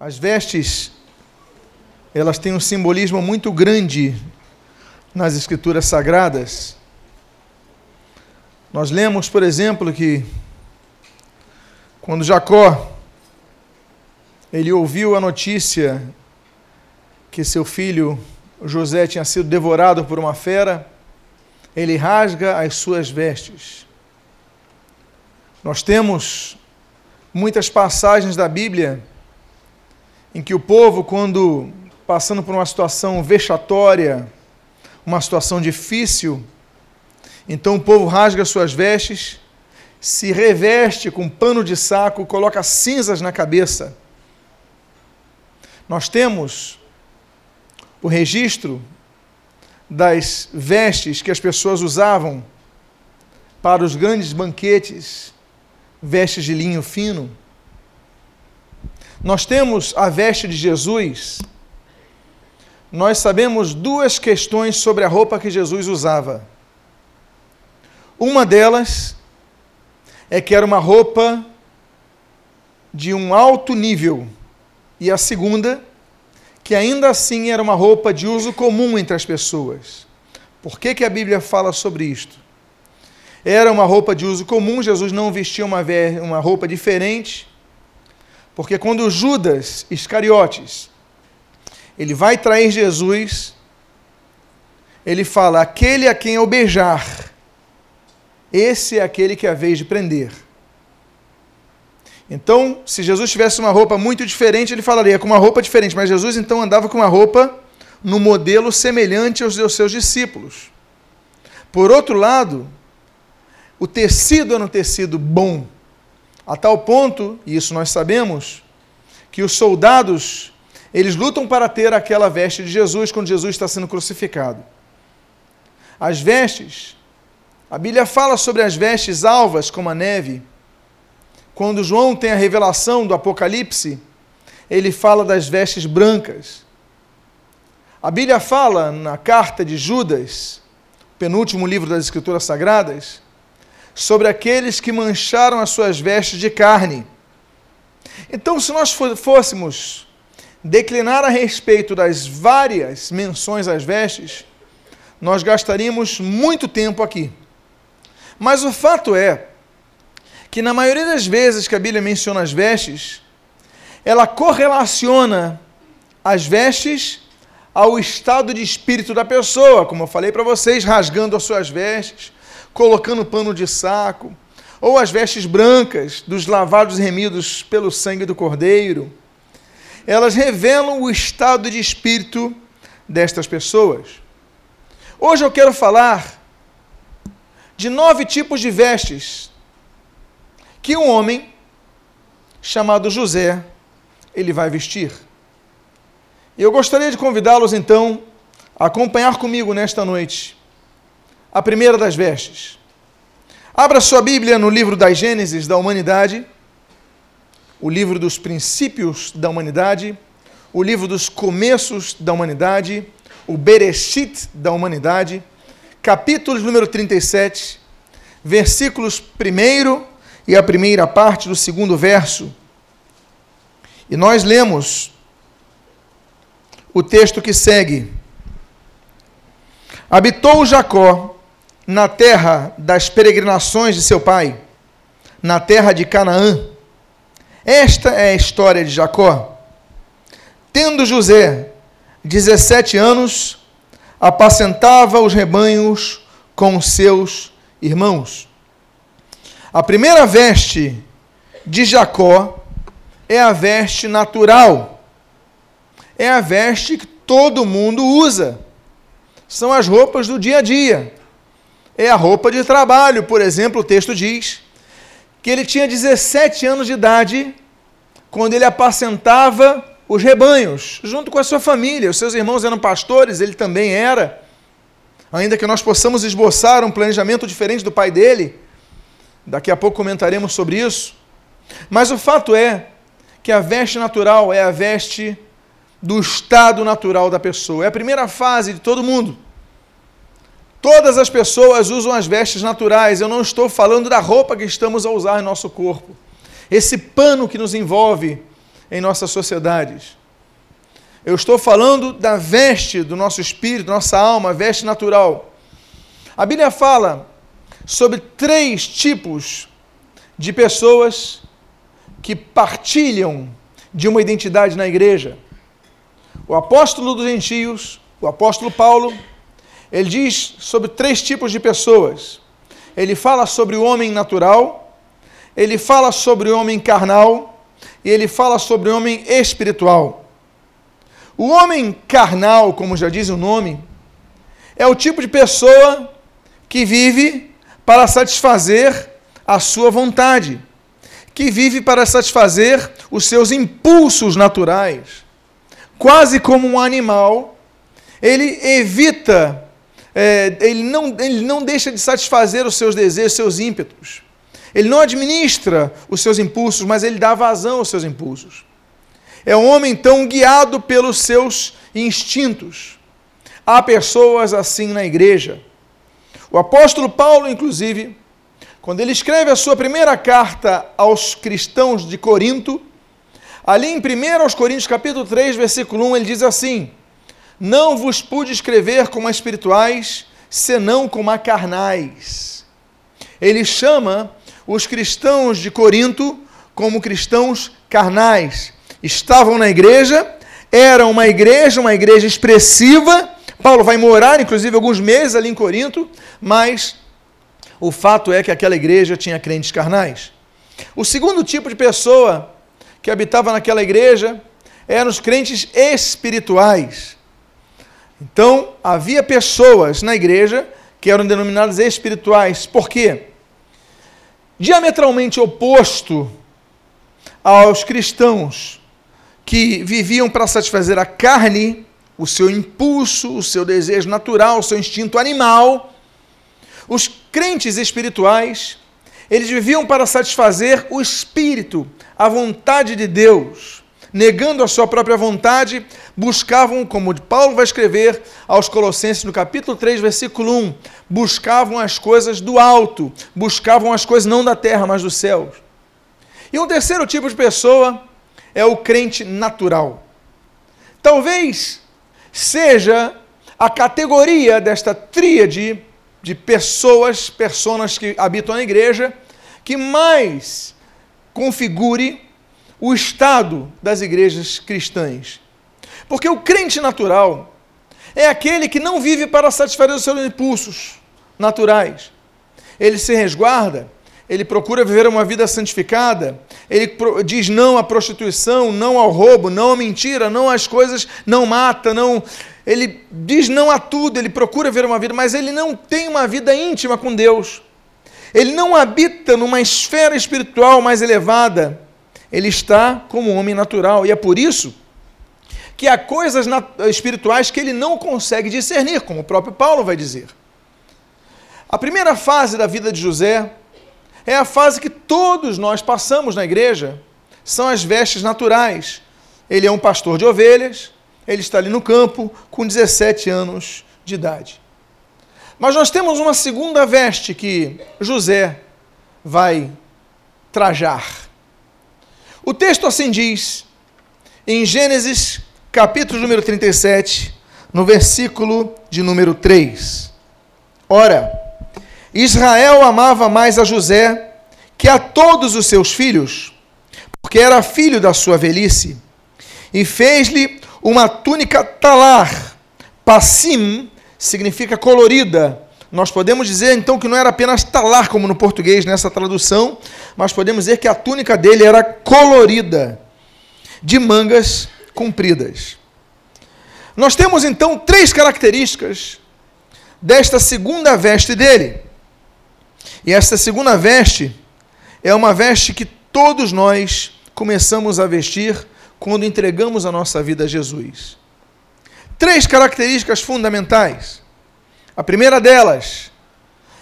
As vestes, elas têm um simbolismo muito grande nas escrituras sagradas. Nós lemos, por exemplo, que quando Jacó ele ouviu a notícia que seu filho José tinha sido devorado por uma fera, ele rasga as suas vestes. Nós temos muitas passagens da Bíblia em que o povo, quando passando por uma situação vexatória, uma situação difícil, então o povo rasga suas vestes, se reveste com pano de saco, coloca cinzas na cabeça. Nós temos o registro das vestes que as pessoas usavam para os grandes banquetes, vestes de linho fino. Nós temos a veste de Jesus. Nós sabemos duas questões sobre a roupa que Jesus usava. Uma delas é que era uma roupa de um alto nível, e a segunda, que ainda assim era uma roupa de uso comum entre as pessoas. Por que, que a Bíblia fala sobre isto? Era uma roupa de uso comum, Jesus não vestia uma, uma roupa diferente, porque quando Judas Iscariotes ele vai trair Jesus, ele fala: aquele a quem eu beijar, esse é aquele que é a vez de prender. Então, se Jesus tivesse uma roupa muito diferente, ele falaria com uma roupa diferente, mas Jesus então andava com uma roupa no modelo semelhante aos seus discípulos. Por outro lado, o tecido era um tecido bom, a tal ponto, e isso nós sabemos, que os soldados, eles lutam para ter aquela veste de Jesus quando Jesus está sendo crucificado. As vestes, a Bíblia fala sobre as vestes alvas como a neve, quando João tem a revelação do Apocalipse, ele fala das vestes brancas. A Bíblia fala na carta de Judas, penúltimo livro das Escrituras Sagradas, sobre aqueles que mancharam as suas vestes de carne. Então, se nós fôssemos declinar a respeito das várias menções às vestes, nós gastaríamos muito tempo aqui. Mas o fato é que na maioria das vezes que a Bíblia menciona as vestes, ela correlaciona as vestes ao estado de espírito da pessoa, como eu falei para vocês, rasgando as suas vestes, colocando pano de saco, ou as vestes brancas dos lavados remidos pelo sangue do Cordeiro. Elas revelam o estado de espírito destas pessoas. Hoje eu quero falar de nove tipos de vestes que um homem chamado José ele vai vestir. E eu gostaria de convidá-los então a acompanhar comigo nesta noite a primeira das vestes. Abra sua Bíblia no livro das Gênesis da humanidade, o livro dos princípios da humanidade, o livro dos começos da humanidade, o Bereshit da humanidade, capítulo número 37, versículos 1 e a primeira parte do segundo verso. E nós lemos o texto que segue. Habitou Jacó na terra das peregrinações de seu pai, na terra de Canaã. Esta é a história de Jacó. Tendo José 17 anos, apacentava os rebanhos com seus irmãos. A primeira veste de Jacó é a veste natural. É a veste que todo mundo usa. São as roupas do dia a dia. É a roupa de trabalho, por exemplo, o texto diz que ele tinha 17 anos de idade quando ele apacentava os rebanhos, junto com a sua família. Os seus irmãos eram pastores, ele também era. Ainda que nós possamos esboçar um planejamento diferente do pai dele, Daqui a pouco comentaremos sobre isso. Mas o fato é que a veste natural é a veste do estado natural da pessoa. É a primeira fase de todo mundo. Todas as pessoas usam as vestes naturais. Eu não estou falando da roupa que estamos a usar em nosso corpo. Esse pano que nos envolve em nossas sociedades. Eu estou falando da veste do nosso espírito, nossa alma, veste natural. A Bíblia fala sobre três tipos de pessoas que partilham de uma identidade na igreja. O apóstolo dos gentios, o apóstolo Paulo, ele diz sobre três tipos de pessoas. Ele fala sobre o homem natural, ele fala sobre o homem carnal e ele fala sobre o homem espiritual. O homem carnal, como já diz o nome, é o tipo de pessoa que vive para satisfazer a sua vontade, que vive para satisfazer os seus impulsos naturais. Quase como um animal, ele evita, é, ele, não, ele não deixa de satisfazer os seus desejos, seus ímpetos. Ele não administra os seus impulsos, mas ele dá vazão aos seus impulsos. É um homem, então, guiado pelos seus instintos. Há pessoas assim na igreja. O apóstolo Paulo, inclusive, quando ele escreve a sua primeira carta aos cristãos de Corinto, ali em 1 aos Coríntios, capítulo 3, versículo 1, ele diz assim: Não vos pude escrever como a espirituais, senão como a carnais. Ele chama os cristãos de Corinto como cristãos carnais estavam na igreja, era uma igreja, uma igreja expressiva. Paulo vai morar, inclusive, alguns meses ali em Corinto, mas o fato é que aquela igreja tinha crentes carnais. O segundo tipo de pessoa que habitava naquela igreja eram os crentes espirituais. Então, havia pessoas na igreja que eram denominadas espirituais. Por quê? Diametralmente oposto aos cristãos que viviam para satisfazer a carne, o seu impulso, o seu desejo natural, o seu instinto animal. Os crentes espirituais, eles viviam para satisfazer o espírito, a vontade de Deus. Negando a sua própria vontade, buscavam, como Paulo vai escrever aos Colossenses no capítulo 3, versículo 1, buscavam as coisas do alto, buscavam as coisas não da terra, mas dos céus. E um terceiro tipo de pessoa é o crente natural. Talvez seja a categoria desta tríade de pessoas, personas que habitam na igreja, que mais configure o estado das igrejas cristãs. Porque o crente natural é aquele que não vive para satisfazer os seus impulsos naturais. Ele se resguarda ele procura viver uma vida santificada, ele diz não à prostituição, não ao roubo, não à mentira, não às coisas, não mata, não. Ele diz não a tudo, ele procura viver uma vida, mas ele não tem uma vida íntima com Deus. Ele não habita numa esfera espiritual mais elevada. Ele está como um homem natural. E é por isso que há coisas espirituais que ele não consegue discernir, como o próprio Paulo vai dizer. A primeira fase da vida de José é a fase que todos nós passamos na igreja. São as vestes naturais. Ele é um pastor de ovelhas, ele está ali no campo com 17 anos de idade. Mas nós temos uma segunda veste que José vai trajar. O texto assim diz, em Gênesis, capítulo número 37, no versículo de número 3. Ora, Israel amava mais a José que a todos os seus filhos, porque era filho da sua velhice, e fez-lhe uma túnica talar. Passim significa colorida. Nós podemos dizer então que não era apenas talar, como no português nessa tradução, mas podemos dizer que a túnica dele era colorida, de mangas compridas. Nós temos então três características desta segunda veste dele. E essa segunda veste é uma veste que todos nós começamos a vestir quando entregamos a nossa vida a Jesus. Três características fundamentais. A primeira delas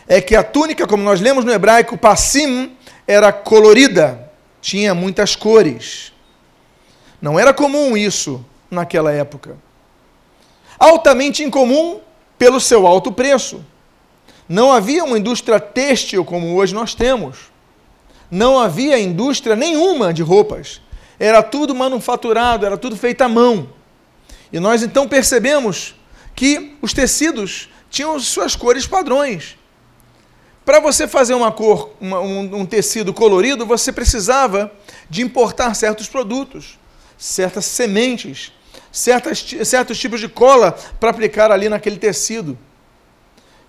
é que a túnica, como nós lemos no hebraico, passim, era colorida, tinha muitas cores. Não era comum isso naquela época. Altamente incomum pelo seu alto preço. Não havia uma indústria têxtil como hoje nós temos. Não havia indústria nenhuma de roupas. Era tudo manufaturado, era tudo feito à mão. E nós então percebemos que os tecidos tinham suas cores padrões. Para você fazer uma cor, uma, um, um tecido colorido, você precisava de importar certos produtos, certas sementes, certas, certos tipos de cola para aplicar ali naquele tecido.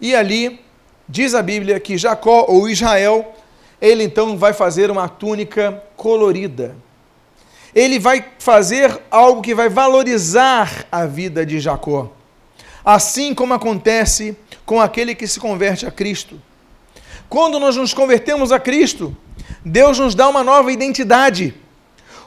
E ali, diz a Bíblia que Jacó ou Israel, ele então vai fazer uma túnica colorida. Ele vai fazer algo que vai valorizar a vida de Jacó. Assim como acontece com aquele que se converte a Cristo. Quando nós nos convertemos a Cristo, Deus nos dá uma nova identidade,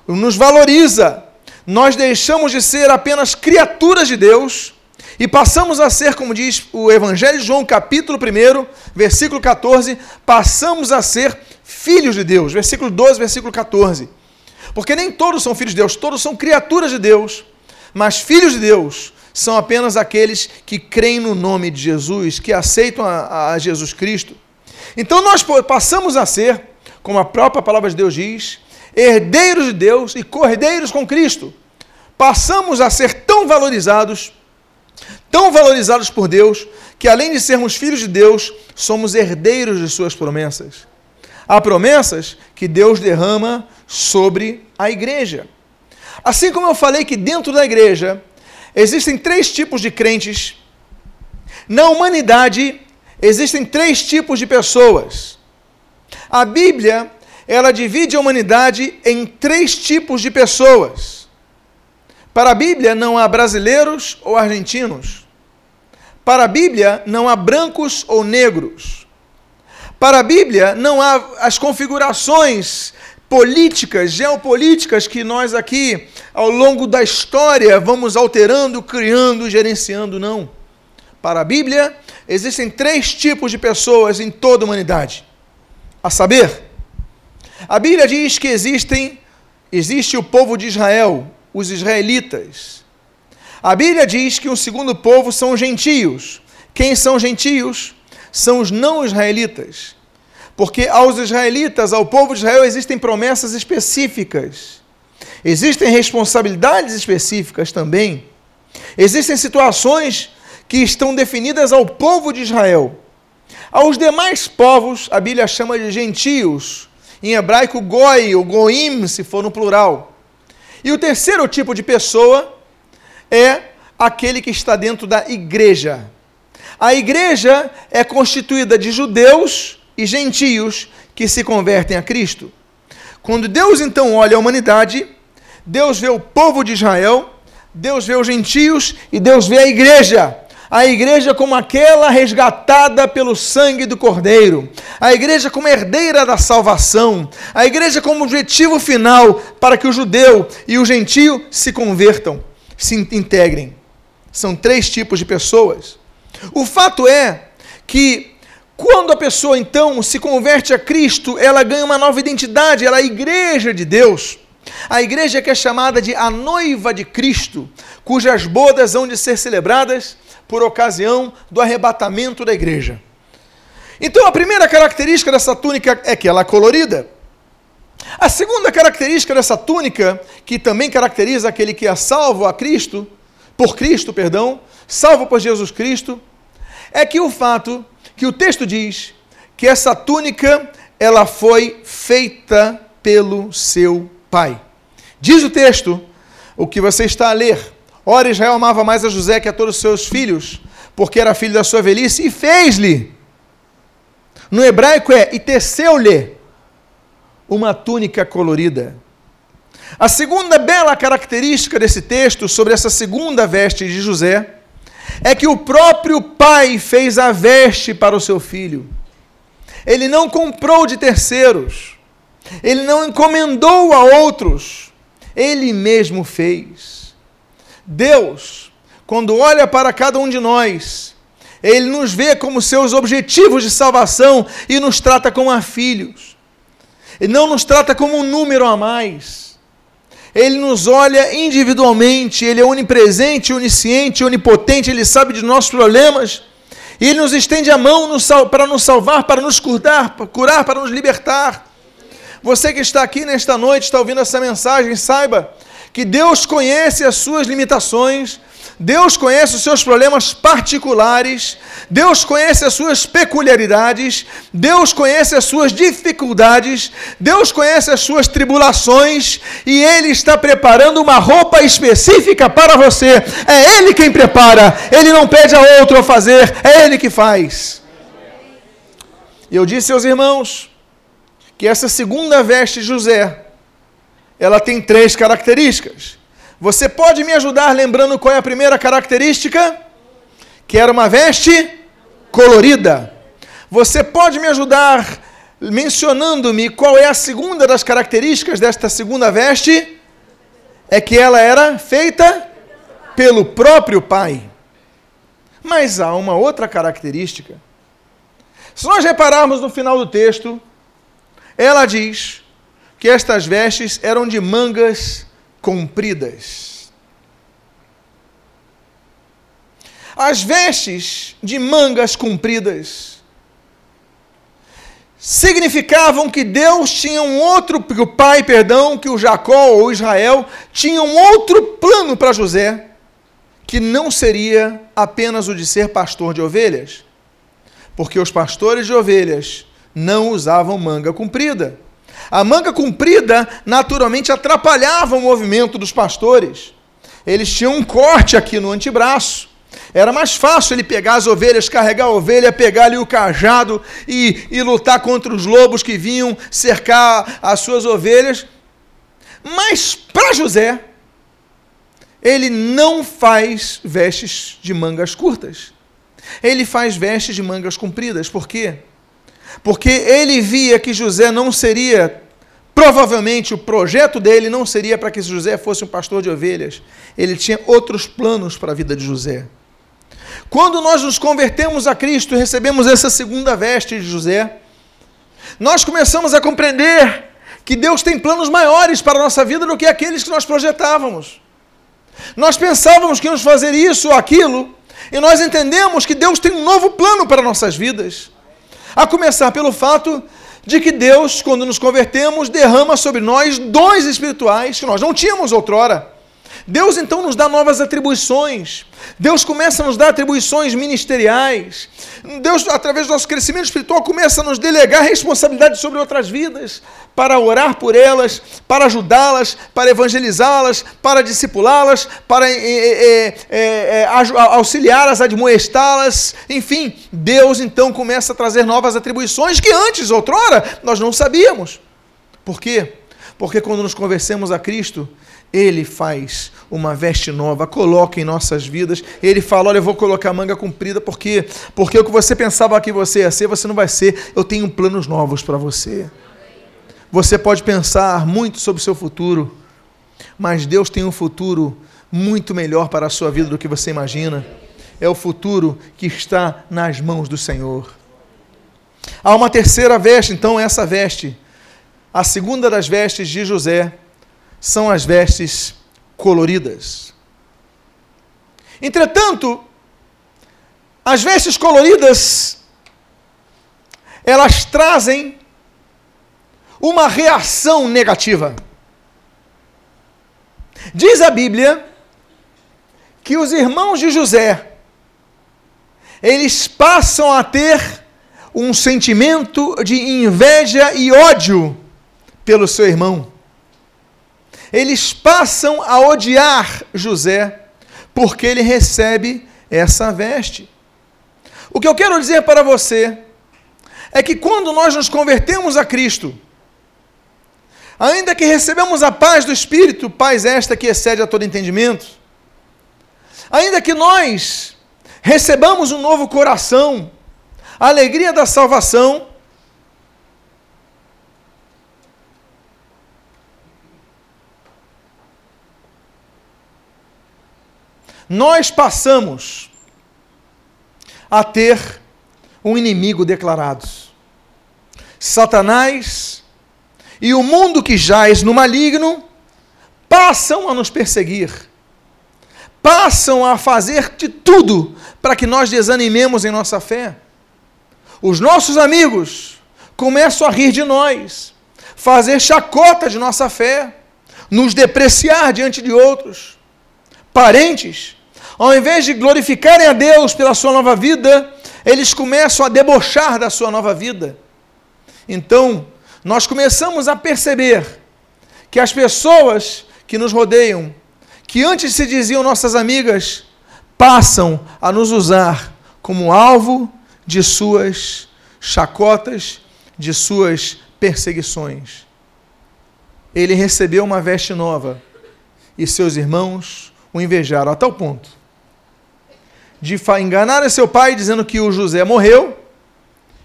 nos valoriza. Nós deixamos de ser apenas criaturas de Deus e passamos a ser, como diz o Evangelho de João, capítulo 1, versículo 14, passamos a ser filhos de Deus. Versículo 12, versículo 14. Porque nem todos são filhos de Deus, todos são criaturas de Deus. Mas filhos de Deus são apenas aqueles que creem no nome de Jesus, que aceitam a, a Jesus Cristo. Então nós passamos a ser, como a própria palavra de Deus diz, herdeiros de Deus e cordeiros com Cristo. Passamos a ser tão valorizados, tão valorizados por Deus, que além de sermos filhos de Deus, somos herdeiros de suas promessas. Há promessas que Deus derrama sobre a igreja. Assim como eu falei que dentro da igreja existem três tipos de crentes, na humanidade existem três tipos de pessoas. A Bíblia, ela divide a humanidade em três tipos de pessoas. Para a Bíblia não há brasileiros ou argentinos. Para a Bíblia não há brancos ou negros. Para a Bíblia não há as configurações políticas, geopolíticas que nós aqui, ao longo da história, vamos alterando, criando, gerenciando, não. Para a Bíblia, existem três tipos de pessoas em toda a humanidade. A saber, a Bíblia diz que existem, existe o povo de Israel, os israelitas. A Bíblia diz que o segundo povo são os gentios. Quem são os gentios? São os não israelitas. Porque aos israelitas, ao povo de Israel, existem promessas específicas. Existem responsabilidades específicas também. Existem situações que estão definidas ao povo de Israel. Aos demais povos, a Bíblia chama de gentios. Em hebraico, goi ou goim, se for no plural. E o terceiro tipo de pessoa é aquele que está dentro da igreja. A igreja é constituída de judeus e gentios que se convertem a Cristo. Quando Deus então olha a humanidade, Deus vê o povo de Israel, Deus vê os gentios e Deus vê a igreja. A igreja como aquela resgatada pelo sangue do Cordeiro. A igreja como herdeira da salvação. A igreja como objetivo final para que o judeu e o gentio se convertam, se integrem. São três tipos de pessoas. O fato é que quando a pessoa então se converte a Cristo, ela ganha uma nova identidade, ela é a igreja de Deus. A igreja que é chamada de a noiva de Cristo, cujas bodas hão de ser celebradas por ocasião do arrebatamento da igreja. Então, a primeira característica dessa túnica é que ela é colorida. A segunda característica dessa túnica, que também caracteriza aquele que é salvo a Cristo, por Cristo, perdão, salvo por Jesus Cristo, é que o fato que o texto diz que essa túnica ela foi feita pelo seu pai. Diz o texto, o que você está a ler. Ora, Israel amava mais a José que a todos os seus filhos, porque era filho da sua velhice, e fez-lhe. No hebraico é, e teceu-lhe uma túnica colorida. A segunda bela característica desse texto sobre essa segunda veste de José é que o próprio pai fez a veste para o seu filho. Ele não comprou de terceiros. Ele não encomendou a outros. Ele mesmo fez. Deus, quando olha para cada um de nós, ele nos vê como seus objetivos de salvação e nos trata como a filhos. Ele não nos trata como um número a mais. Ele nos olha individualmente, Ele é onipresente, onisciente, onipotente, Ele sabe de nossos problemas. E Ele nos estende a mão para nos salvar, para nos curar, para curar, para nos libertar. Você que está aqui nesta noite, está ouvindo essa mensagem, saiba que Deus conhece as suas limitações, Deus conhece os seus problemas particulares, Deus conhece as suas peculiaridades, Deus conhece as suas dificuldades, Deus conhece as suas tribulações e Ele está preparando uma roupa específica para você. É Ele quem prepara, Ele não pede a outro a fazer, é Ele que faz. E eu disse aos irmãos que essa segunda veste de José, ela tem três características. Você pode me ajudar lembrando qual é a primeira característica? Que era uma veste colorida. Você pode me ajudar mencionando-me qual é a segunda das características desta segunda veste? É que ela era feita pelo próprio Pai. Mas há uma outra característica. Se nós repararmos no final do texto, ela diz que estas vestes eram de mangas compridas. As vestes de mangas compridas significavam que Deus tinha um outro, que o pai, perdão, que o Jacó ou Israel tinha um outro plano para José, que não seria apenas o de ser pastor de ovelhas, porque os pastores de ovelhas não usavam manga comprida. A manga comprida naturalmente atrapalhava o movimento dos pastores. Eles tinham um corte aqui no antebraço. Era mais fácil ele pegar as ovelhas, carregar a ovelha, pegar ali o cajado e, e lutar contra os lobos que vinham cercar as suas ovelhas. Mas para José, ele não faz vestes de mangas curtas. Ele faz vestes de mangas compridas. Por quê? Porque ele via que José não seria Provavelmente o projeto dele não seria para que José fosse um pastor de ovelhas. Ele tinha outros planos para a vida de José. Quando nós nos convertemos a Cristo e recebemos essa segunda veste de José, nós começamos a compreender que Deus tem planos maiores para a nossa vida do que aqueles que nós projetávamos. Nós pensávamos que íamos fazer isso ou aquilo, e nós entendemos que Deus tem um novo plano para nossas vidas. A começar pelo fato de que Deus, quando nos convertemos, derrama sobre nós dons espirituais que nós não tínhamos outrora. Deus então nos dá novas atribuições. Deus começa a nos dar atribuições ministeriais. Deus, através do nosso crescimento espiritual, começa a nos delegar responsabilidades sobre outras vidas, para orar por elas, para ajudá-las, para evangelizá-las, para discipulá-las, para é, é, é, auxiliá-las, admoestá-las. Enfim, Deus então começa a trazer novas atribuições que antes, outrora, nós não sabíamos. Por quê? Porque quando nos conversemos a Cristo, ele faz uma veste nova, coloca em nossas vidas. Ele fala: Olha, eu vou colocar manga comprida, porque porque o que você pensava que você ia ser, você não vai ser. Eu tenho planos novos para você. Você pode pensar muito sobre o seu futuro, mas Deus tem um futuro muito melhor para a sua vida do que você imagina. É o futuro que está nas mãos do Senhor. Há uma terceira veste, então, essa veste, a segunda das vestes de José são as vestes coloridas. Entretanto, as vestes coloridas elas trazem uma reação negativa. Diz a Bíblia que os irmãos de José eles passam a ter um sentimento de inveja e ódio pelo seu irmão eles passam a odiar José porque ele recebe essa veste. O que eu quero dizer para você é que quando nós nos convertemos a Cristo, ainda que recebemos a paz do Espírito, paz esta que excede a todo entendimento, ainda que nós recebamos um novo coração, a alegria da salvação, nós passamos a ter um inimigo declarado. Satanás e o mundo que jaz no maligno passam a nos perseguir, passam a fazer de tudo para que nós desanimemos em nossa fé. Os nossos amigos começam a rir de nós, fazer chacota de nossa fé, nos depreciar diante de outros. Parentes, ao invés de glorificarem a Deus pela sua nova vida, eles começam a debochar da sua nova vida. Então, nós começamos a perceber que as pessoas que nos rodeiam, que antes se diziam nossas amigas, passam a nos usar como alvo de suas chacotas, de suas perseguições. Ele recebeu uma veste nova e seus irmãos o invejaram a tal ponto de enganar seu pai dizendo que o José morreu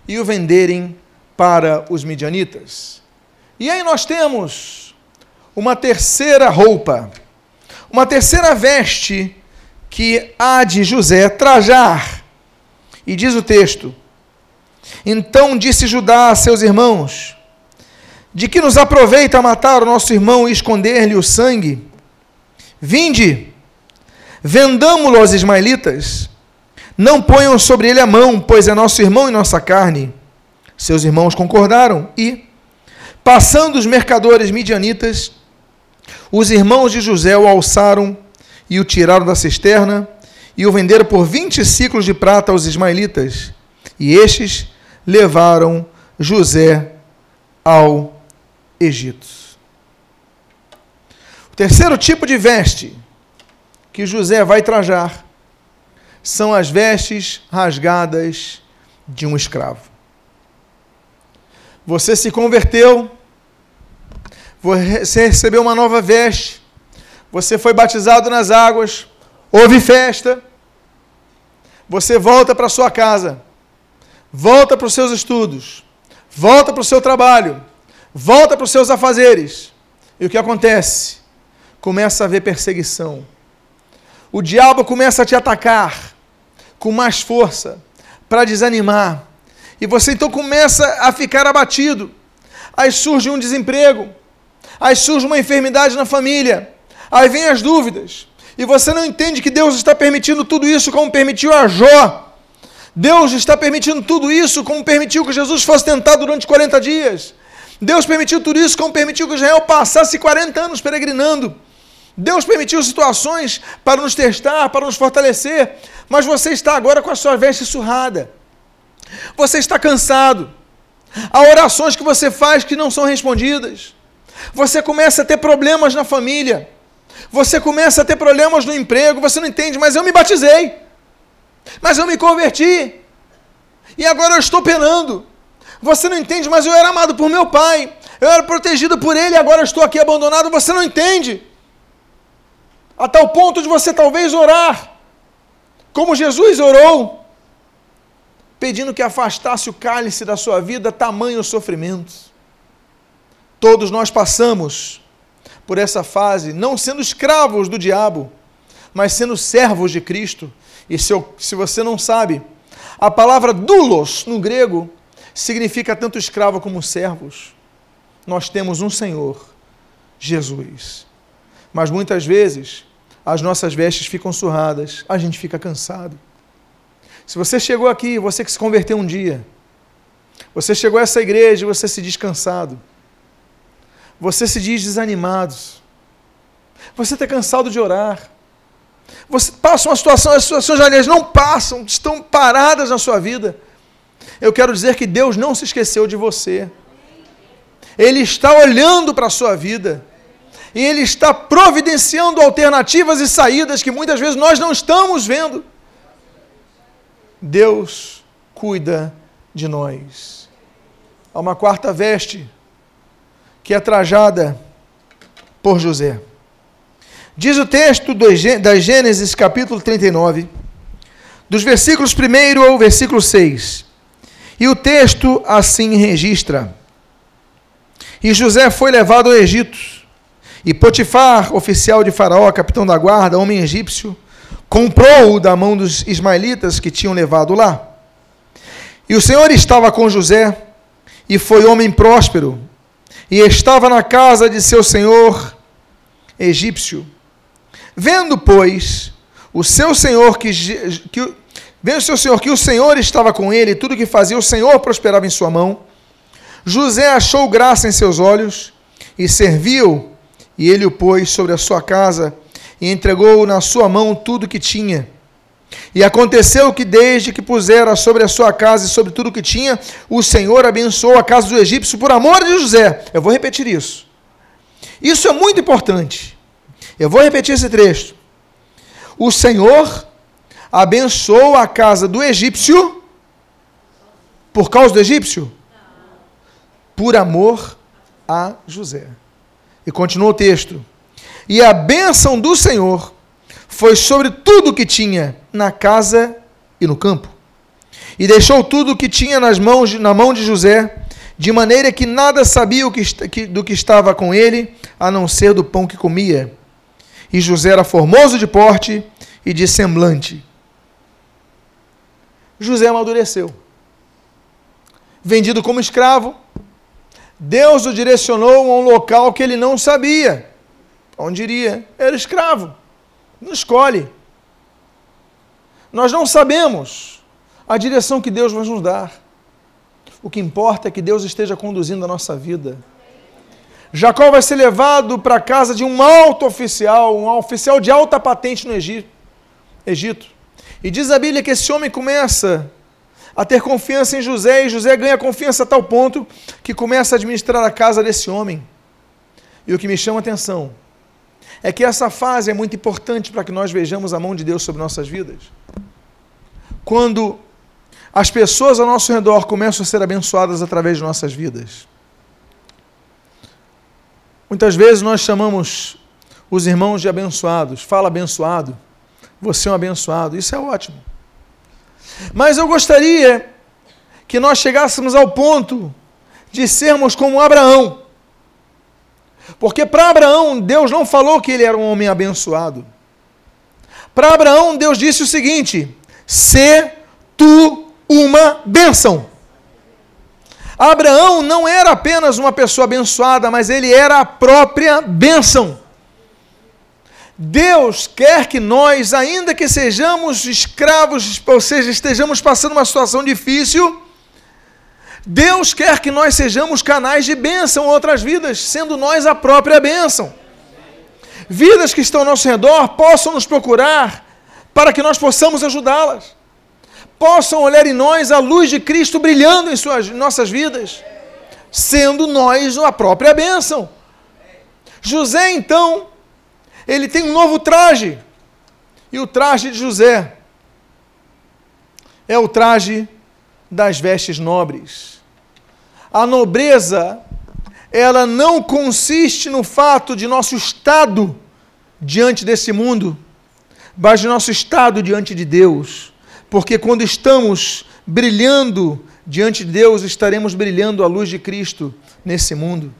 e o venderem para os midianitas. E aí nós temos uma terceira roupa, uma terceira veste que há de José trajar. E diz o texto: Então disse Judá a seus irmãos: De que nos aproveita matar o nosso irmão e esconder-lhe o sangue? Vinde, vendamo-lo aos ismaelitas. Não ponham sobre ele a mão, pois é nosso irmão e nossa carne. Seus irmãos concordaram e, passando os mercadores midianitas, os irmãos de José o alçaram e o tiraram da cisterna e o venderam por vinte ciclos de prata aos ismaelitas. E estes levaram José ao Egito. O terceiro tipo de veste que José vai trajar são as vestes rasgadas de um escravo. Você se converteu, você recebeu uma nova veste, você foi batizado nas águas, houve festa, você volta para sua casa, volta para os seus estudos, volta para o seu trabalho, volta para os seus afazeres. E o que acontece? Começa a haver perseguição. O diabo começa a te atacar com mais força para desanimar, e você então começa a ficar abatido. Aí surge um desemprego, aí surge uma enfermidade na família, aí vem as dúvidas, e você não entende que Deus está permitindo tudo isso como permitiu a Jó. Deus está permitindo tudo isso como permitiu que Jesus fosse tentado durante 40 dias. Deus permitiu tudo isso como permitiu que Israel passasse 40 anos peregrinando. Deus permitiu situações para nos testar, para nos fortalecer, mas você está agora com a sua veste surrada. Você está cansado. Há orações que você faz que não são respondidas. Você começa a ter problemas na família. Você começa a ter problemas no emprego. Você não entende, mas eu me batizei. Mas eu me converti. E agora eu estou penando. Você não entende, mas eu era amado por meu pai. Eu era protegido por ele e agora eu estou aqui abandonado. Você não entende. A tal ponto de você talvez orar. Como Jesus orou pedindo que afastasse o cálice da sua vida, tamanho sofrimento. Todos nós passamos por essa fase, não sendo escravos do diabo, mas sendo servos de Cristo. E se, eu, se você não sabe, a palavra doulos no grego significa tanto escravo como servos. Nós temos um Senhor, Jesus. Mas muitas vezes as nossas vestes ficam surradas, a gente fica cansado. Se você chegou aqui, você que se converteu um dia, você chegou a essa igreja e você se diz cansado, você se diz desanimado, você está cansado de orar, você passa uma situação, as situações, aliás, não passam, estão paradas na sua vida. Eu quero dizer que Deus não se esqueceu de você. Ele está olhando para a sua vida. E Ele está providenciando alternativas e saídas que muitas vezes nós não estamos vendo. Deus cuida de nós. Há uma quarta veste que é trajada por José. Diz o texto da Gênesis, capítulo 39, dos versículos 1 ao versículo 6. E o texto assim registra: E José foi levado ao Egito, e Potifar, oficial de Faraó, capitão da guarda, homem egípcio, comprou-o da mão dos ismaelitas que tinham levado lá. E o Senhor estava com José, e foi homem próspero, e estava na casa de seu senhor egípcio. Vendo, pois, o seu senhor que, que vendo seu senhor que o Senhor estava com ele, e tudo que fazia o Senhor prosperava em sua mão, José achou graça em seus olhos e serviu, e ele o pôs sobre a sua casa e entregou na sua mão tudo que tinha. E aconteceu que, desde que pusera sobre a sua casa e sobre tudo que tinha, o Senhor abençoou a casa do egípcio por amor de José. Eu vou repetir isso. Isso é muito importante. Eu vou repetir esse trecho. O Senhor abençoou a casa do egípcio por causa do egípcio? Por amor a José. E continua o texto. E a bênção do Senhor foi sobre tudo que tinha na casa e no campo. E deixou tudo o que tinha nas mãos, na mão de José, de maneira que nada sabia o do que estava com ele, a não ser do pão que comia. E José era formoso de porte e de semblante. José amadureceu. Vendido como escravo, Deus o direcionou a um local que ele não sabia. Onde iria? Era escravo. Não escolhe. Nós não sabemos a direção que Deus vai nos dar. O que importa é que Deus esteja conduzindo a nossa vida. Jacó vai ser levado para a casa de um alto oficial, um oficial de alta patente no Egito. E diz a Bíblia que esse homem começa a ter confiança em José, e José ganha confiança a tal ponto que começa a administrar a casa desse homem. E o que me chama a atenção é que essa fase é muito importante para que nós vejamos a mão de Deus sobre nossas vidas. Quando as pessoas ao nosso redor começam a ser abençoadas através de nossas vidas. Muitas vezes nós chamamos os irmãos de abençoados. Fala abençoado. Você é um abençoado. Isso é ótimo. Mas eu gostaria que nós chegássemos ao ponto de sermos como Abraão. Porque para Abraão, Deus não falou que ele era um homem abençoado. Para Abraão, Deus disse o seguinte: "Se tu uma bênção". Abraão não era apenas uma pessoa abençoada, mas ele era a própria bênção. Deus quer que nós, ainda que sejamos escravos, ou seja, estejamos passando uma situação difícil, Deus quer que nós sejamos canais de bênção a outras vidas, sendo nós a própria bênção. Vidas que estão ao nosso redor possam nos procurar para que nós possamos ajudá-las. Possam olhar em nós a luz de Cristo brilhando em suas nossas vidas, sendo nós a própria bênção. José, então, ele tem um novo traje. E o traje de José é o traje das vestes nobres. A nobreza, ela não consiste no fato de nosso estado diante desse mundo, mas de nosso estado diante de Deus. Porque quando estamos brilhando diante de Deus, estaremos brilhando a luz de Cristo nesse mundo.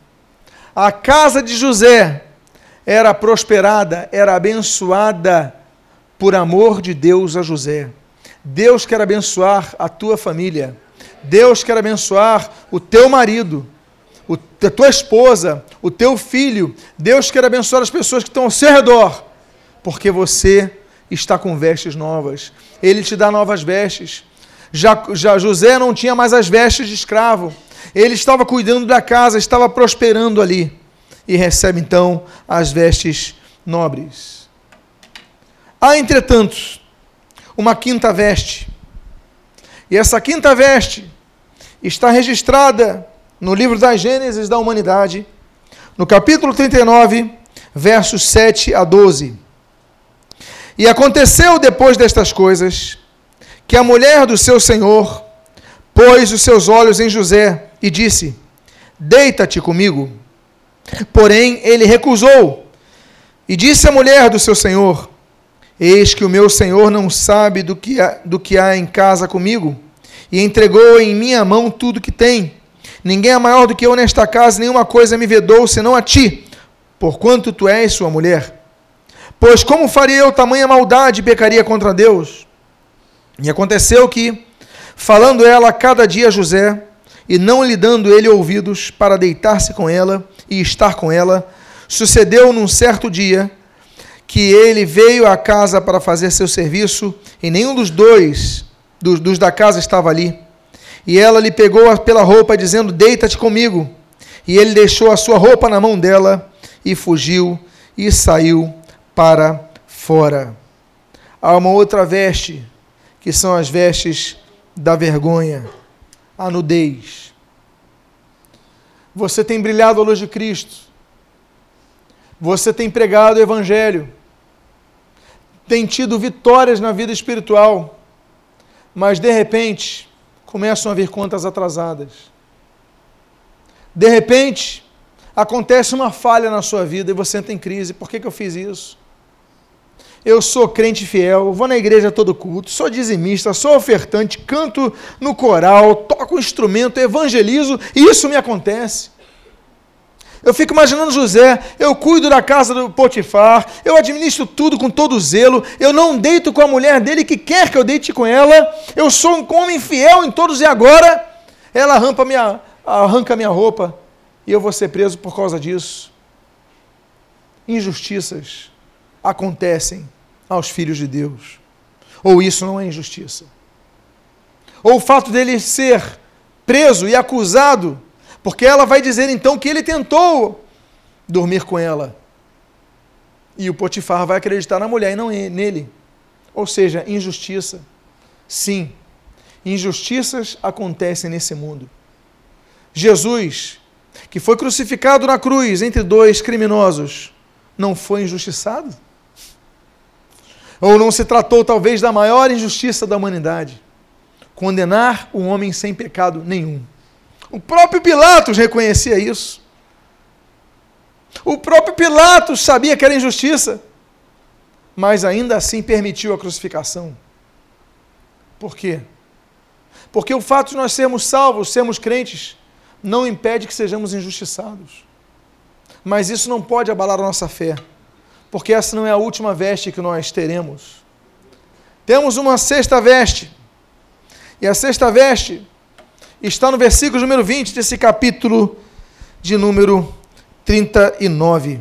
A casa de José era prosperada, era abençoada por amor de Deus a José. Deus quer abençoar a tua família. Deus quer abençoar o teu marido, a tua esposa, o teu filho. Deus quer abençoar as pessoas que estão ao seu redor, porque você está com vestes novas. Ele te dá novas vestes. Já, já José não tinha mais as vestes de escravo. Ele estava cuidando da casa, estava prosperando ali. E recebe então as vestes nobres. Há, entretanto, uma quinta veste e essa quinta veste está registrada no livro da Gênesis da humanidade, no capítulo 39, versos 7 a 12. E aconteceu depois destas coisas que a mulher do seu senhor pôs os seus olhos em José e disse: Deita-te comigo. Porém, ele recusou. E disse a mulher do seu senhor: Eis que o meu senhor não sabe do que há, do que há em casa comigo, e entregou em minha mão tudo que tem. Ninguém é maior do que eu nesta casa, nenhuma coisa me vedou, senão a ti, porquanto tu és sua mulher. Pois como faria eu tamanha maldade e pecaria contra Deus? E aconteceu que, falando ela cada dia a José, e não lhe dando ele ouvidos para deitar-se com ela e estar com ela, sucedeu num certo dia que ele veio à casa para fazer seu serviço, e nenhum dos dois, dos, dos da casa, estava ali. E ela lhe pegou pela roupa, dizendo: Deita-te comigo. E ele deixou a sua roupa na mão dela e fugiu e saiu para fora. Há uma outra veste, que são as vestes da vergonha, a nudez. Você tem brilhado a luz de Cristo. Você tem pregado o Evangelho. Tem tido vitórias na vida espiritual. Mas, de repente, começam a vir contas atrasadas. De repente, acontece uma falha na sua vida e você entra em crise. Por que, que eu fiz isso? Eu sou crente fiel, vou na igreja todo culto, sou dizimista, sou ofertante, canto no coral, toco instrumento, evangelizo, e isso me acontece. Eu fico imaginando José, eu cuido da casa do Potifar, eu administro tudo com todo zelo, eu não deito com a mulher dele que quer que eu deite com ela, eu sou um homem fiel em todos e agora ela arranca minha, arranca minha roupa e eu vou ser preso por causa disso. Injustiças acontecem aos filhos de Deus. Ou isso não é injustiça. Ou o fato dele ser preso e acusado, porque ela vai dizer então que ele tentou dormir com ela. E o Potifar vai acreditar na mulher e não nele. Ou seja, injustiça. Sim, injustiças acontecem nesse mundo. Jesus, que foi crucificado na cruz entre dois criminosos, não foi injustiçado? Ou não se tratou talvez da maior injustiça da humanidade? Condenar um homem sem pecado nenhum. O próprio Pilatos reconhecia isso. O próprio Pilatos sabia que era injustiça, mas ainda assim permitiu a crucificação. Por quê? Porque o fato de nós sermos salvos, sermos crentes, não impede que sejamos injustiçados. Mas isso não pode abalar a nossa fé porque essa não é a última veste que nós teremos. Temos uma sexta veste, e a sexta veste está no versículo número 20 desse capítulo de número 39.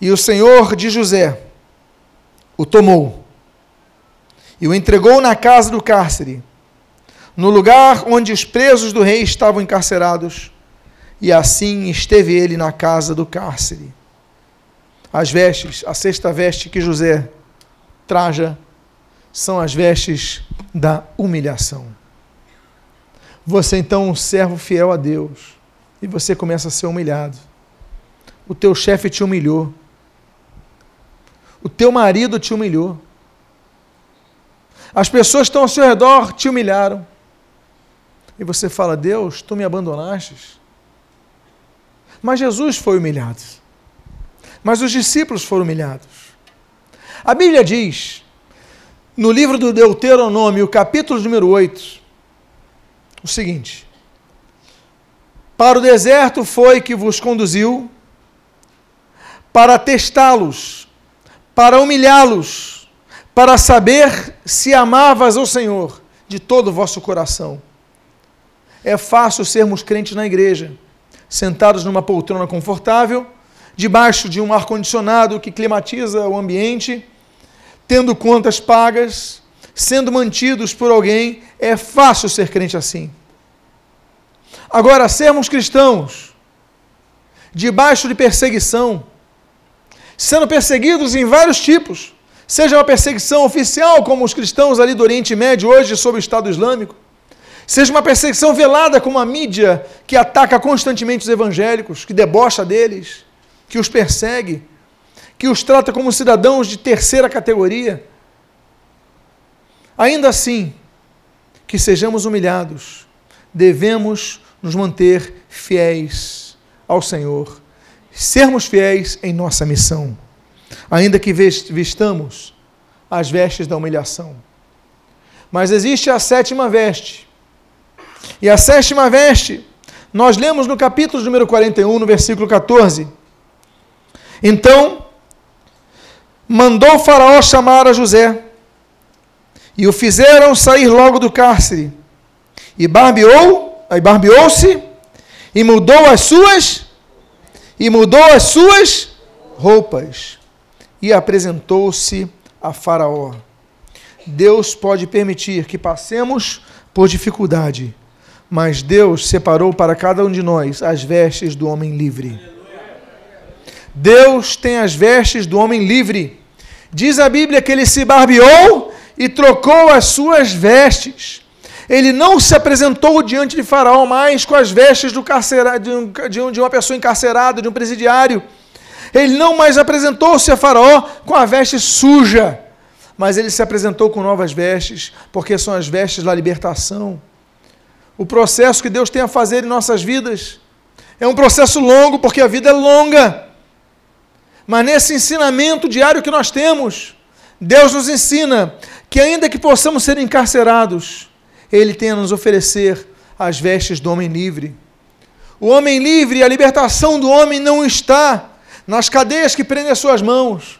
E o Senhor de José o tomou e o entregou na casa do cárcere, no lugar onde os presos do rei estavam encarcerados, e assim esteve ele na casa do cárcere as vestes, a sexta veste que José traja, são as vestes da humilhação. Você então é um servo fiel a Deus e você começa a ser humilhado. O teu chefe te humilhou. O teu marido te humilhou. As pessoas que estão ao seu redor te humilharam. E você fala: Deus, tu me abandonaste. Mas Jesus foi humilhado mas os discípulos foram humilhados. A Bíblia diz, no livro do Deuteronômio, capítulo número 8, o seguinte: Para o deserto foi que vos conduziu, para testá-los, para humilhá-los, para saber se amavas ao Senhor de todo o vosso coração. É fácil sermos crentes na igreja, sentados numa poltrona confortável debaixo de um ar-condicionado que climatiza o ambiente, tendo contas pagas, sendo mantidos por alguém, é fácil ser crente assim. Agora, sermos cristãos, debaixo de perseguição, sendo perseguidos em vários tipos, seja uma perseguição oficial, como os cristãos ali do Oriente Médio hoje sob o Estado Islâmico, seja uma perseguição velada como a mídia que ataca constantemente os evangélicos, que debocha deles, que os persegue, que os trata como cidadãos de terceira categoria. Ainda assim, que sejamos humilhados, devemos nos manter fiéis ao Senhor, sermos fiéis em nossa missão, ainda que vestamos as vestes da humilhação. Mas existe a sétima veste. E a sétima veste, nós lemos no capítulo número 41, no versículo 14 então, mandou Faraó chamar a José, e o fizeram sair logo do cárcere, e barbeou, aí barbeou-se, e mudou as suas, e mudou as suas roupas, e apresentou-se a Faraó. Deus pode permitir que passemos por dificuldade, mas Deus separou para cada um de nós as vestes do homem livre. Deus tem as vestes do homem livre. Diz a Bíblia que ele se barbeou e trocou as suas vestes. Ele não se apresentou diante de Faraó mais com as vestes do carcera, de, um, de uma pessoa encarcerada, de um presidiário. Ele não mais apresentou-se a Faraó com a veste suja, mas ele se apresentou com novas vestes, porque são as vestes da libertação. O processo que Deus tem a fazer em nossas vidas é um processo longo, porque a vida é longa. Mas nesse ensinamento diário que nós temos, Deus nos ensina que, ainda que possamos ser encarcerados, Ele tem a nos oferecer as vestes do homem livre. O homem livre, a libertação do homem não está nas cadeias que prendem as suas mãos.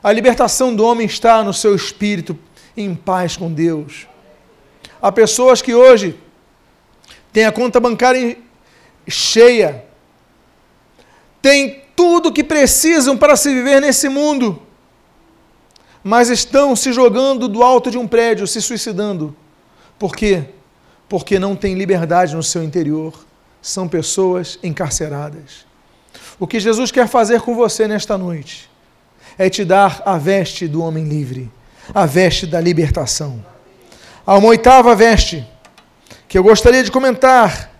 A libertação do homem está no seu espírito, em paz com Deus. Há pessoas que hoje têm a conta bancária cheia, têm tudo o que precisam para se viver nesse mundo, mas estão se jogando do alto de um prédio, se suicidando. Por quê? Porque não têm liberdade no seu interior. São pessoas encarceradas. O que Jesus quer fazer com você nesta noite é te dar a veste do homem livre, a veste da libertação. Há uma oitava veste que eu gostaria de comentar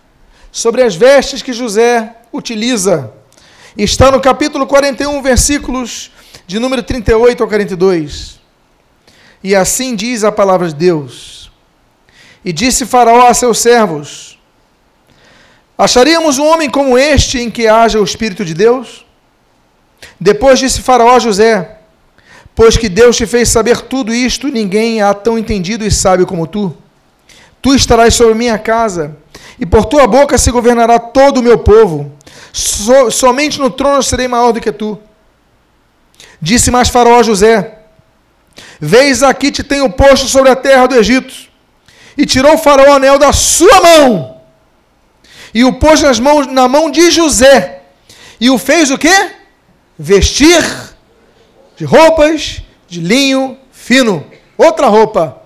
sobre as vestes que José utiliza Está no capítulo 41, versículos de número 38 ao 42. E assim diz a palavra de Deus. E disse Faraó a seus servos: Acharíamos um homem como este em que haja o Espírito de Deus? Depois disse Faraó a José: Pois que Deus te fez saber tudo isto, ninguém há tão entendido e sábio como tu. Tu estarás sobre minha casa, e por tua boca se governará todo o meu povo so, somente no trono serei maior do que tu. Disse mais Faraó a José: Veis aqui te tenho posto sobre a terra do Egito. E tirou o Faraó o anel da sua mão, e o pôs nas mãos, na mão de José, e o fez o quê? Vestir de roupas de linho fino, outra roupa,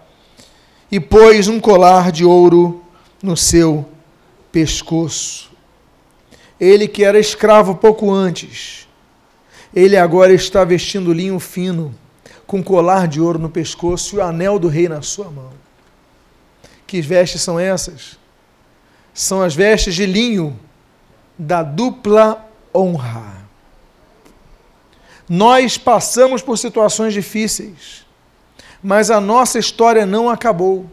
e pôs um colar de ouro no seu pescoço. Ele que era escravo pouco antes, ele agora está vestindo linho fino, com colar de ouro no pescoço e o anel do rei na sua mão. Que vestes são essas? São as vestes de linho da dupla honra. Nós passamos por situações difíceis, mas a nossa história não acabou.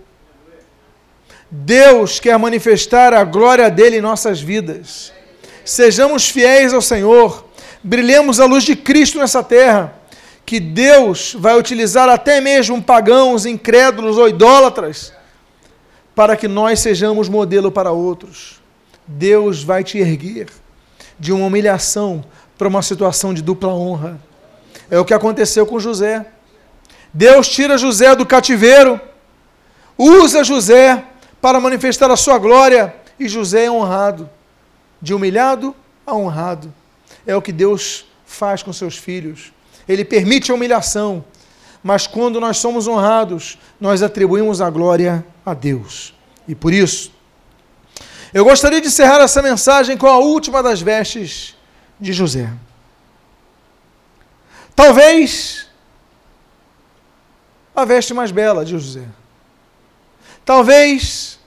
Deus quer manifestar a glória dele em nossas vidas sejamos fiéis ao Senhor, brilhemos a luz de Cristo nessa terra, que Deus vai utilizar até mesmo pagãos, incrédulos ou idólatras, para que nós sejamos modelo para outros. Deus vai te erguer de uma humilhação para uma situação de dupla honra. É o que aconteceu com José. Deus tira José do cativeiro, usa José para manifestar a sua glória, e José é honrado de humilhado a honrado. É o que Deus faz com seus filhos. Ele permite a humilhação, mas quando nós somos honrados, nós atribuímos a glória a Deus. E por isso, eu gostaria de encerrar essa mensagem com a última das vestes de José. Talvez a veste mais bela de José. Talvez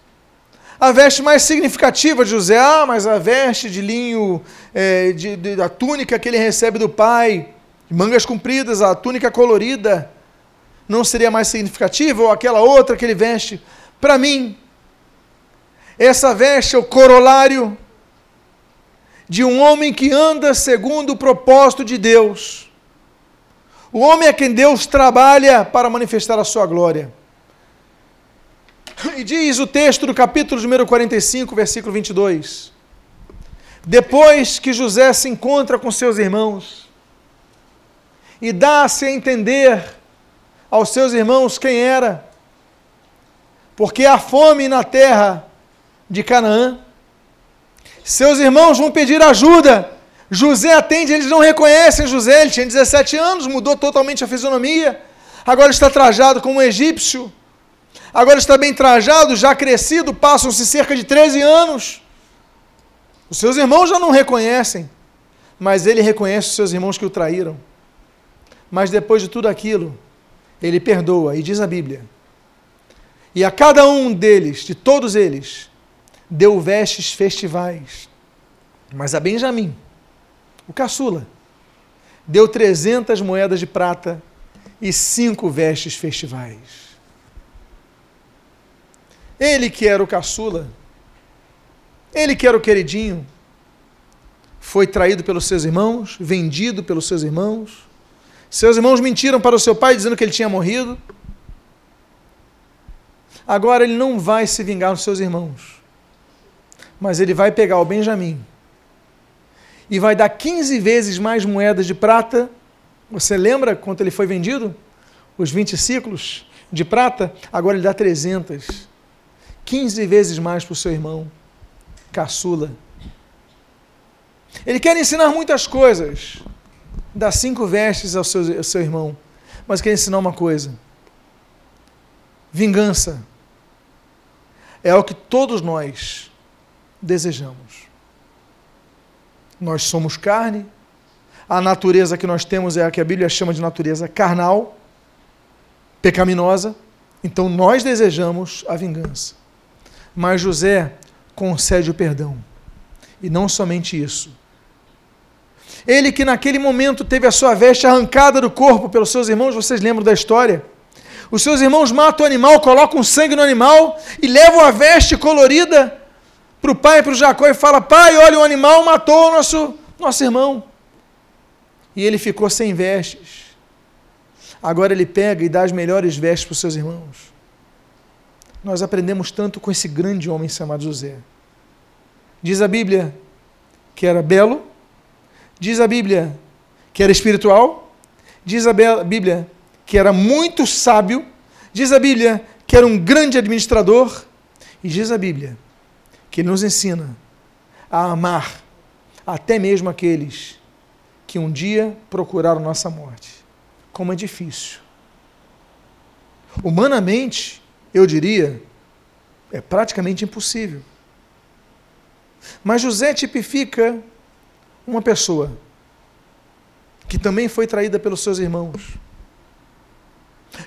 a veste mais significativa de José, ah, mas a veste de linho, é, de, de, da túnica que ele recebe do pai, mangas compridas, a túnica colorida, não seria mais significativa? Ou aquela outra que ele veste? Para mim, essa veste é o corolário de um homem que anda segundo o propósito de Deus. O homem é quem Deus trabalha para manifestar a sua glória. E diz o texto do capítulo número 45, versículo 22. Depois que José se encontra com seus irmãos e dá-se a entender aos seus irmãos quem era, porque há fome na terra de Canaã, seus irmãos vão pedir ajuda. José atende, eles não reconhecem José, ele tinha 17 anos, mudou totalmente a fisionomia, agora está trajado como um egípcio Agora está bem trajado, já crescido, passam-se cerca de 13 anos. Os seus irmãos já não reconhecem, mas ele reconhece os seus irmãos que o traíram. Mas depois de tudo aquilo, ele perdoa, e diz a Bíblia: e a cada um deles, de todos eles, deu vestes festivais. Mas a Benjamim, o caçula, deu 300 moedas de prata e cinco vestes festivais. Ele que era o caçula, ele que era o queridinho, foi traído pelos seus irmãos, vendido pelos seus irmãos. Seus irmãos mentiram para o seu pai dizendo que ele tinha morrido. Agora ele não vai se vingar dos seus irmãos, mas ele vai pegar o Benjamim e vai dar 15 vezes mais moedas de prata. Você lembra quanto ele foi vendido? Os 20 ciclos de prata? Agora ele dá 300. 15 vezes mais para o seu irmão, caçula. Ele quer ensinar muitas coisas. Dá cinco vestes ao seu, ao seu irmão. Mas quer ensinar uma coisa: vingança é o que todos nós desejamos. Nós somos carne, a natureza que nós temos é a que a Bíblia chama de natureza carnal, pecaminosa, então nós desejamos a vingança. Mas José concede o perdão. E não somente isso. Ele que naquele momento teve a sua veste arrancada do corpo pelos seus irmãos, vocês lembram da história? Os seus irmãos matam o animal, colocam sangue no animal e levam a veste colorida para o pai, para o Jacó, e fala: Pai, olha, o animal matou o nosso, nosso irmão. E ele ficou sem vestes. Agora ele pega e dá as melhores vestes para os seus irmãos. Nós aprendemos tanto com esse grande homem chamado José. Diz a Bíblia que era belo, diz a Bíblia que era espiritual, diz a Bíblia que era muito sábio, diz a Bíblia que era um grande administrador, e diz a Bíblia que ele nos ensina a amar até mesmo aqueles que um dia procuraram nossa morte. Como é difícil. Humanamente, eu diria, é praticamente impossível. Mas José tipifica uma pessoa que também foi traída pelos seus irmãos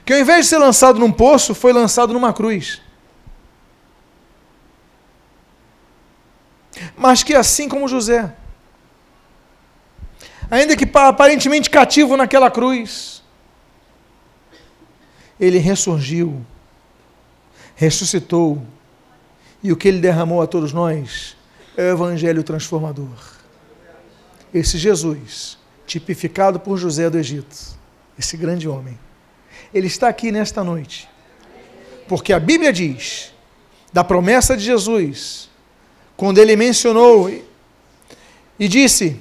que ao invés de ser lançado num poço, foi lançado numa cruz. Mas que assim como José, ainda que aparentemente cativo naquela cruz, ele ressurgiu, ressuscitou, e o que ele derramou a todos nós é o Evangelho transformador. Esse Jesus, tipificado por José do Egito, esse grande homem, ele está aqui nesta noite. Porque a Bíblia diz, da promessa de Jesus, quando ele mencionou e disse: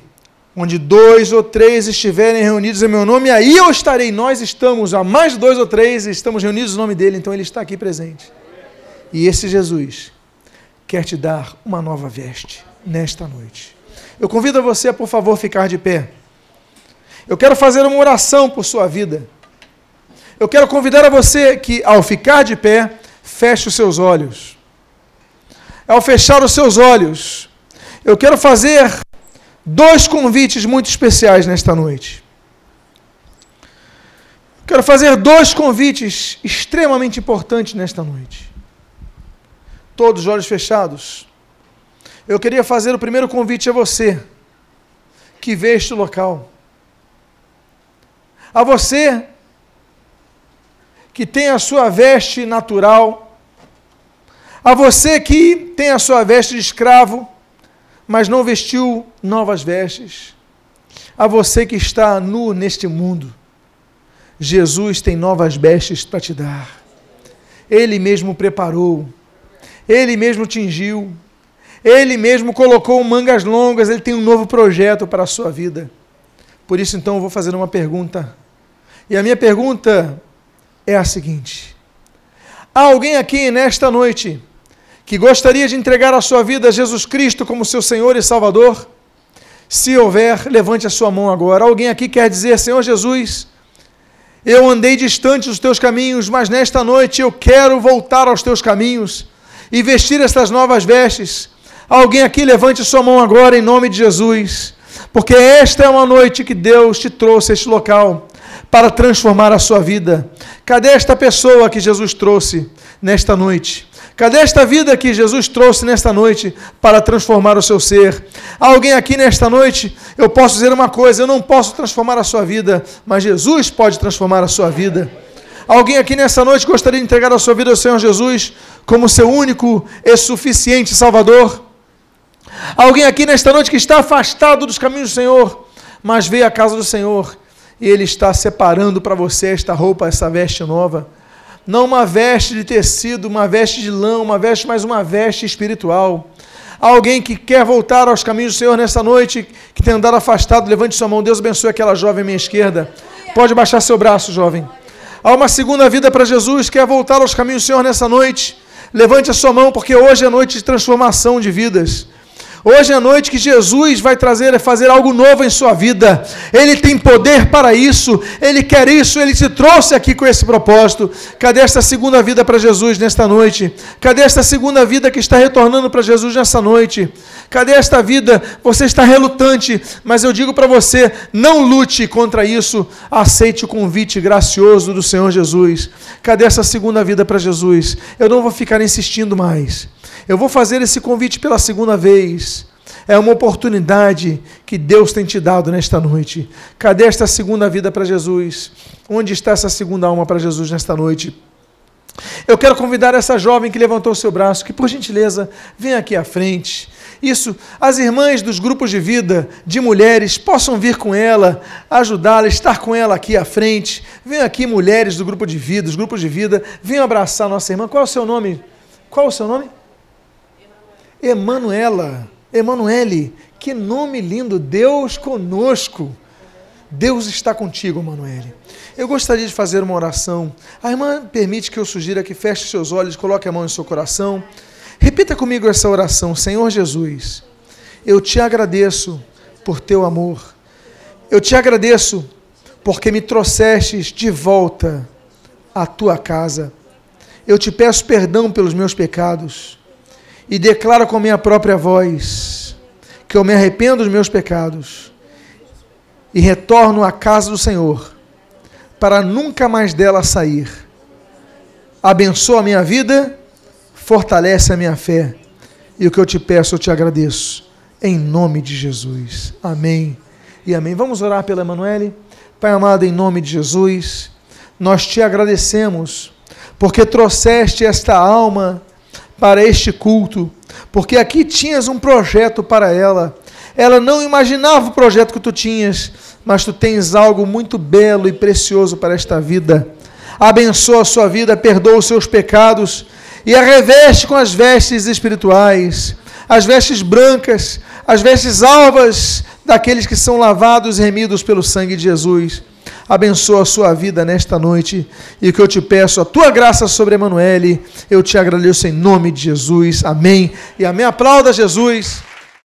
Onde dois ou três estiverem reunidos em meu nome, aí eu estarei. Nós estamos, a mais de dois ou três, estamos reunidos no nome dele, então ele está aqui presente. E esse Jesus quer te dar uma nova veste nesta noite. Eu convido você a, por favor, ficar de pé. Eu quero fazer uma oração por sua vida. Eu quero convidar a você que, ao ficar de pé, feche os seus olhos. Ao fechar os seus olhos, eu quero fazer dois convites muito especiais nesta noite. Quero fazer dois convites extremamente importantes nesta noite. Todos os olhos fechados. Eu queria fazer o primeiro convite a você, que vê este local. A você que tem a sua veste natural, a você que tem a sua veste de escravo, mas não vestiu novas vestes, a você que está nu neste mundo, Jesus tem novas vestes para te dar. Ele mesmo preparou, ele mesmo tingiu, ele mesmo colocou mangas longas, ele tem um novo projeto para a sua vida. Por isso, então, eu vou fazer uma pergunta. E a minha pergunta é a seguinte: há alguém aqui nesta noite que gostaria de entregar a sua vida a Jesus Cristo como seu Senhor e Salvador? Se houver, levante a sua mão agora. Alguém aqui quer dizer: Senhor Jesus, Eu andei distante dos teus caminhos, mas nesta noite eu quero voltar aos teus caminhos e vestir estas novas vestes. Alguém aqui levante sua mão agora em nome de Jesus, porque esta é uma noite que Deus te trouxe a este local para transformar a sua vida. Cadê esta pessoa que Jesus trouxe nesta noite? Cadê esta vida que Jesus trouxe nesta noite para transformar o seu ser? Alguém aqui nesta noite, eu posso dizer uma coisa: eu não posso transformar a sua vida, mas Jesus pode transformar a sua vida. Alguém aqui nessa noite gostaria de entregar a sua vida ao Senhor Jesus como seu único e suficiente Salvador? Alguém aqui nesta noite que está afastado dos caminhos do Senhor, mas veio à casa do Senhor e Ele está separando para você esta roupa, essa veste nova? Não uma veste de tecido, uma veste de lã, uma veste, mas uma veste espiritual. Alguém que quer voltar aos caminhos do Senhor nessa noite, que tem andado afastado, levante sua mão. Deus abençoe aquela jovem à minha esquerda. Pode baixar seu braço, jovem. Há uma segunda vida para Jesus, quer voltar aos caminhos do Senhor nessa noite. Levante a sua mão, porque hoje é noite de transformação de vidas. Hoje é a noite que Jesus vai trazer, fazer algo novo em sua vida. Ele tem poder para isso, ele quer isso, ele te trouxe aqui com esse propósito. Cadê esta segunda vida para Jesus nesta noite? Cadê esta segunda vida que está retornando para Jesus nessa noite? Cadê esta vida? Você está relutante, mas eu digo para você: não lute contra isso. Aceite o convite gracioso do Senhor Jesus. Cadê essa segunda vida para Jesus? Eu não vou ficar insistindo mais. Eu vou fazer esse convite pela segunda vez. É uma oportunidade que Deus tem te dado nesta noite. Cadê esta segunda vida para Jesus? Onde está essa segunda alma para Jesus nesta noite? Eu quero convidar essa jovem que levantou seu braço, que por gentileza venha aqui à frente. Isso, as irmãs dos grupos de vida de mulheres possam vir com ela, ajudá-la, estar com ela aqui à frente. Venham aqui mulheres do grupo de vida, dos grupos de vida, venham abraçar nossa irmã. Qual é o seu nome? Qual é o seu nome? Emanuela, Emanuele, que nome lindo, Deus conosco. Deus está contigo, Emanuele. Eu gostaria de fazer uma oração. A irmã permite que eu sugira que feche seus olhos, coloque a mão em seu coração. Repita comigo essa oração, Senhor Jesus. Eu te agradeço por teu amor. Eu te agradeço porque me trouxestes de volta à tua casa. Eu te peço perdão pelos meus pecados e declaro com minha própria voz que eu me arrependo dos meus pecados e retorno à casa do Senhor para nunca mais dela sair. Abençoa a minha vida, fortalece a minha fé e o que eu te peço eu te agradeço. Em nome de Jesus. Amém e amém. Vamos orar pela Emanuele. Pai amado, em nome de Jesus, nós te agradecemos porque trouxeste esta alma para este culto, porque aqui tinhas um projeto para ela. Ela não imaginava o projeto que tu tinhas, mas tu tens algo muito belo e precioso para esta vida. Abençoa a sua vida, perdoa os seus pecados e a reveste com as vestes espirituais, as vestes brancas, as vestes alvas daqueles que são lavados e remidos pelo sangue de Jesus abençoa a sua vida nesta noite e que eu te peço a tua graça sobre Emanuele. Eu te agradeço em nome de Jesus. Amém. E amém. Aplauda Jesus.